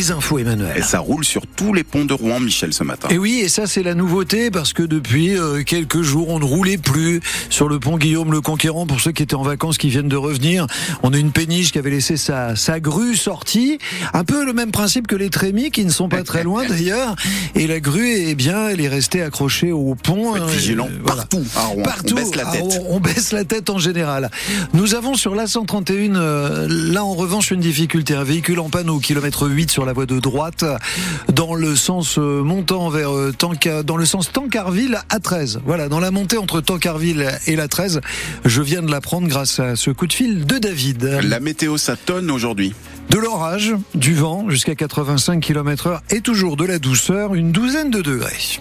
Les infos, Emmanuel. Et ça roule sur tous les ponts de Rouen, Michel, ce matin. Et oui, et ça c'est la nouveauté parce que depuis euh, quelques jours, on ne roulait plus sur le pont Guillaume le Conquérant. Pour ceux qui étaient en vacances, qui viennent de revenir, on a une péniche qui avait laissé sa, sa grue sortie. Un peu le même principe que les trémies qui ne sont pas très loin d'ailleurs. Et la grue, eh bien, elle est restée accrochée au pont. Être vigilant Euh, partout. à Rouen. Partout, On baisse la tête. on, on baisse la tête en général. Nous avons sur la 131, euh, là en revanche, une difficulté. Un véhicule en panne au kilomètre 8 sur la voie de droite, dans le sens euh, montant vers euh, Tanca- dans le sens Tancarville à 13. Voilà, dans la montée entre Tancarville et la 13. Je viens de l'apprendre grâce à ce coup de fil de David. La météo, ça tonne aujourd'hui. De l'orage, du vent jusqu'à 85 km heure et toujours de la douceur, une douzaine de degrés.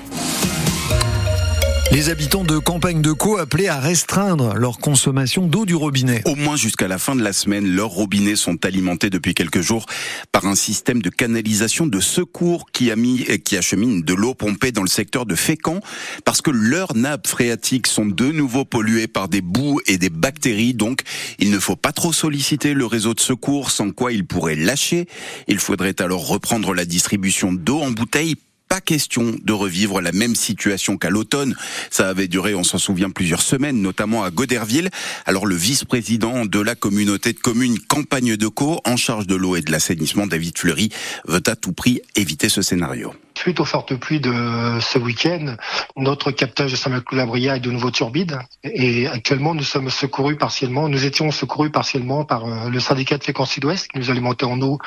Les habitants de Campagne de Caux appelés à restreindre leur consommation d'eau du robinet. Au moins jusqu'à la fin de la semaine, leurs robinets sont alimentés depuis quelques jours par un système de canalisation de secours qui a mis, et qui achemine de l'eau pompée dans le secteur de Fécamp parce que leurs nappes phréatiques sont de nouveau polluées par des boues et des bactéries. Donc, il ne faut pas trop solliciter le réseau de secours sans quoi ils pourraient lâcher. Il faudrait alors reprendre la distribution d'eau en bouteille pas question de revivre la même situation qu'à l'automne. Ça avait duré, on s'en souvient, plusieurs semaines, notamment à Goderville. Alors le vice-président de la communauté de communes Campagne de Caux, en charge de l'eau et de l'assainissement, David Fleury, veut à tout prix éviter ce scénario. Suite aux fortes pluies de ce week-end, notre captage de Saint-Maclou-la-Bria est de nouveau turbide et actuellement nous sommes secourus partiellement, nous étions secourus partiellement par euh, le syndicat de Fécamp Sud-Ouest qui nous alimentait en eau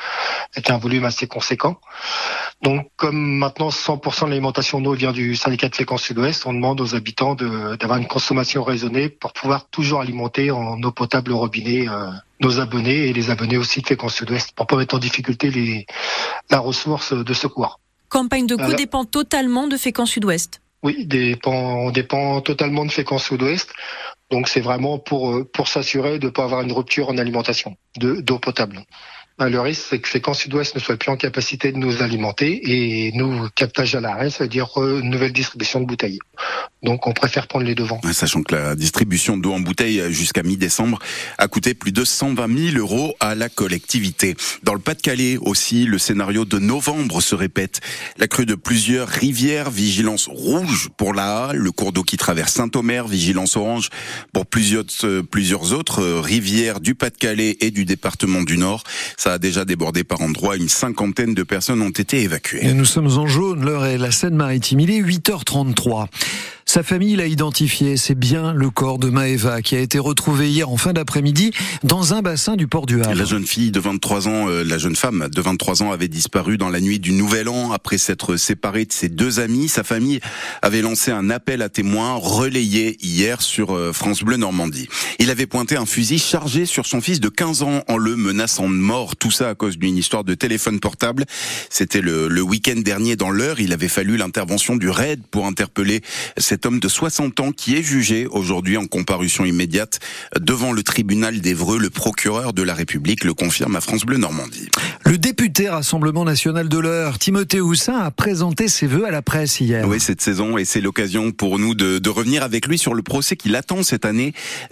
avec un volume assez conséquent. Donc comme maintenant 100% de l'alimentation en eau vient du syndicat de Fécamp Sud-Ouest, on demande aux habitants d'avoir une consommation raisonnée pour pouvoir toujours alimenter en eau potable au robinet euh, nos abonnés et les abonnés aussi de Fécamp Sud-Ouest pour pas mettre en difficulté les, la ressource de secours. Campagne de Voilà. dépend totalement de Fécamp Sud-Ouest. Oui, dépend, on dépend totalement de Fécamp Sud-Ouest. Donc c'est vraiment pour euh, pour s'assurer de ne pas avoir une rupture en alimentation de d'eau potable. Euh, Le risque, c'est que Fécamp Sud-Ouest ne soit plus en capacité de nous alimenter et nous, captage à l'arrêt, ça veut dire euh, nouvelle distribution de bouteilles. Donc on préfère prendre les devants. Sachant que la distribution d'eau en bouteille jusqu'à mi-décembre a coûté plus de 120 000 euros à la collectivité. Dans le Pas-de-Calais aussi, le scénario de novembre se répète. La crue de plusieurs rivières, vigilance rouge pour la A, le cours d'eau qui traverse Saint-Omer, vigilance orange pour plusieurs, euh, plusieurs autres euh, rivières du Pas-de-Calais et du département du Nord. Ça a déjà débordé par endroits. Une cinquantaine de personnes ont été évacuées. Et nous sommes en jaune, l'heure est la Seine-Maritime. Il est 8h33. Sa famille l'a identifié, c'est bien le corps de Maëva qui a été retrouvé hier en fin d'après-midi dans un bassin du port du Havre. La jeune fille de 23 ans, euh, la jeune femme de 23 ans avait disparu dans la nuit du Nouvel An après s'être séparée de ses deux amis. Sa famille avait lancé un appel à témoins relayé hier sur euh, France Bleu Normandie. Il avait pointé un fusil chargé sur son fils de 15 ans en le menaçant de mort. Tout ça à cause d'une histoire de téléphone portable. C'était le, le week-end dernier dans l'heure. Il avait fallu l'intervention du RAID pour interpeller cet homme de 60 ans qui est jugé aujourd'hui en comparution immédiate devant le tribunal d'Evreux. Le procureur de la République le confirme à France Bleu Normandie. Le député Rassemblement National de l'Eure, Timothée Houssin, a présenté ses vœux à la presse hier. Oui, cette saison, et c'est l'occasion pour nous de, de revenir avec lui sur le procès qui l'attend cette année.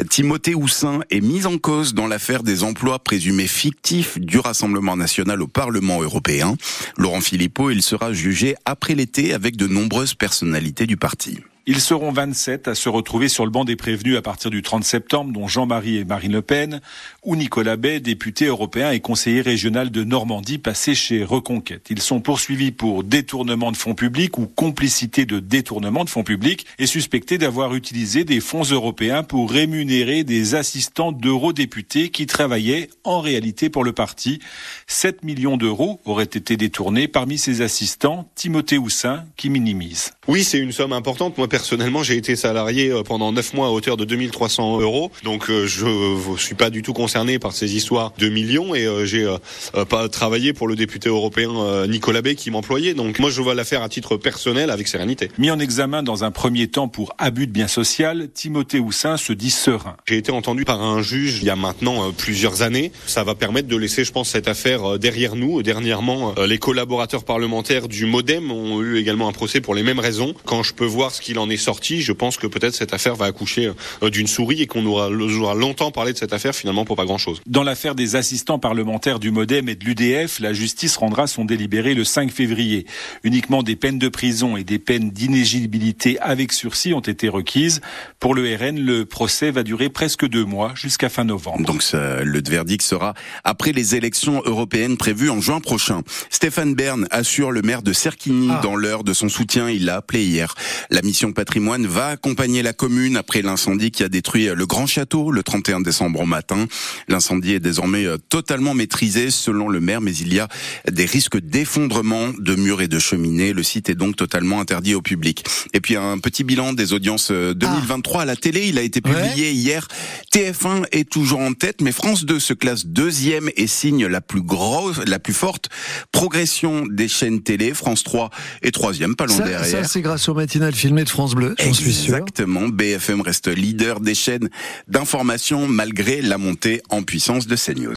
Timothée Houssin est mis en cause dans l'affaire des emplois présumés fictifs du Rassemblement National au Parlement européen. Laurent Philippot, il sera jugé après l'été avec de nombreuses personnalités du parti. Ils seront 27 à se retrouver sur le banc des prévenus à partir du 30 septembre, dont Jean-Marie et Marine Le Pen, ou Nicolas Bay, député européen et conseiller régional de Normandie, passé chez Reconquête. Ils sont poursuivis pour détournement de fonds publics ou complicité de détournement de fonds publics et suspectés d'avoir utilisé des fonds européens pour rémunérer des assistants d'eurodéputés qui travaillaient en réalité pour le parti. 7 millions d'euros auraient été détournés parmi ces assistants, Timothée Houssin, qui minimise. Oui, c'est une somme importante. Moi, personnellement, j'ai été salarié euh, pendant neuf mois à hauteur de 2300 euros. Donc, euh, je ne suis pas du tout concerné par ces histoires de millions et euh, j'ai pas travaillé pour le député européen Nicolas Bay qui m'employait. Donc, moi, je vois l'affaire à titre personnel avec sérénité. Mis en examen dans un premier temps pour abus de biens social, Timothée Houssin se dit serein. J'ai été entendu par un juge il y a maintenant plusieurs années. Ça va permettre de laisser, je pense, cette affaire derrière nous. Dernièrement, les collaborateurs parlementaires du MoDem ont eu également un procès pour les mêmes raisons. Quand je peux voir ce qu'il en est sorti, je pense que peut-être cette affaire va accoucher d'une souris et qu'on aura, aura longtemps parlé de cette affaire finalement pour pas grand-chose. Dans l'affaire des assistants parlementaires du MoDem et de l'UDF, la justice rendra son délibéré le 5 février. Uniquement des peines de prison et des peines d'inégibilité avec sursis ont été requises. Pour le RN, le procès va durer presque deux mois jusqu'à fin novembre. Donc le verdict sera après les élections européennes prévues en juin prochain. Stéphane Bern assure le maire de Serquigny ah. dans l'heure de son soutien. Il l'a appelé hier. La mission patrimoine va accompagner la commune après l'incendie qui a détruit le grand château le 31 décembre au matin. L'incendie est désormais euh, totalement maîtrisé selon le maire, mais il y a des risques d'effondrement de murs et de cheminées. Le site est donc totalement interdit au public. Et puis un petit bilan des audiences 2023 euh, à la télé. Il a été publié hier. TF1 est toujours en tête, mais France 2 se classe deuxième et signe la plus grosse, la plus forte progression des chaînes télé. France 3 est troisième, pas loin derrière. Ça, c'est grâce au matinal filmé de Exactement. BFM reste leader des chaînes d'information malgré la montée en puissance de CNews.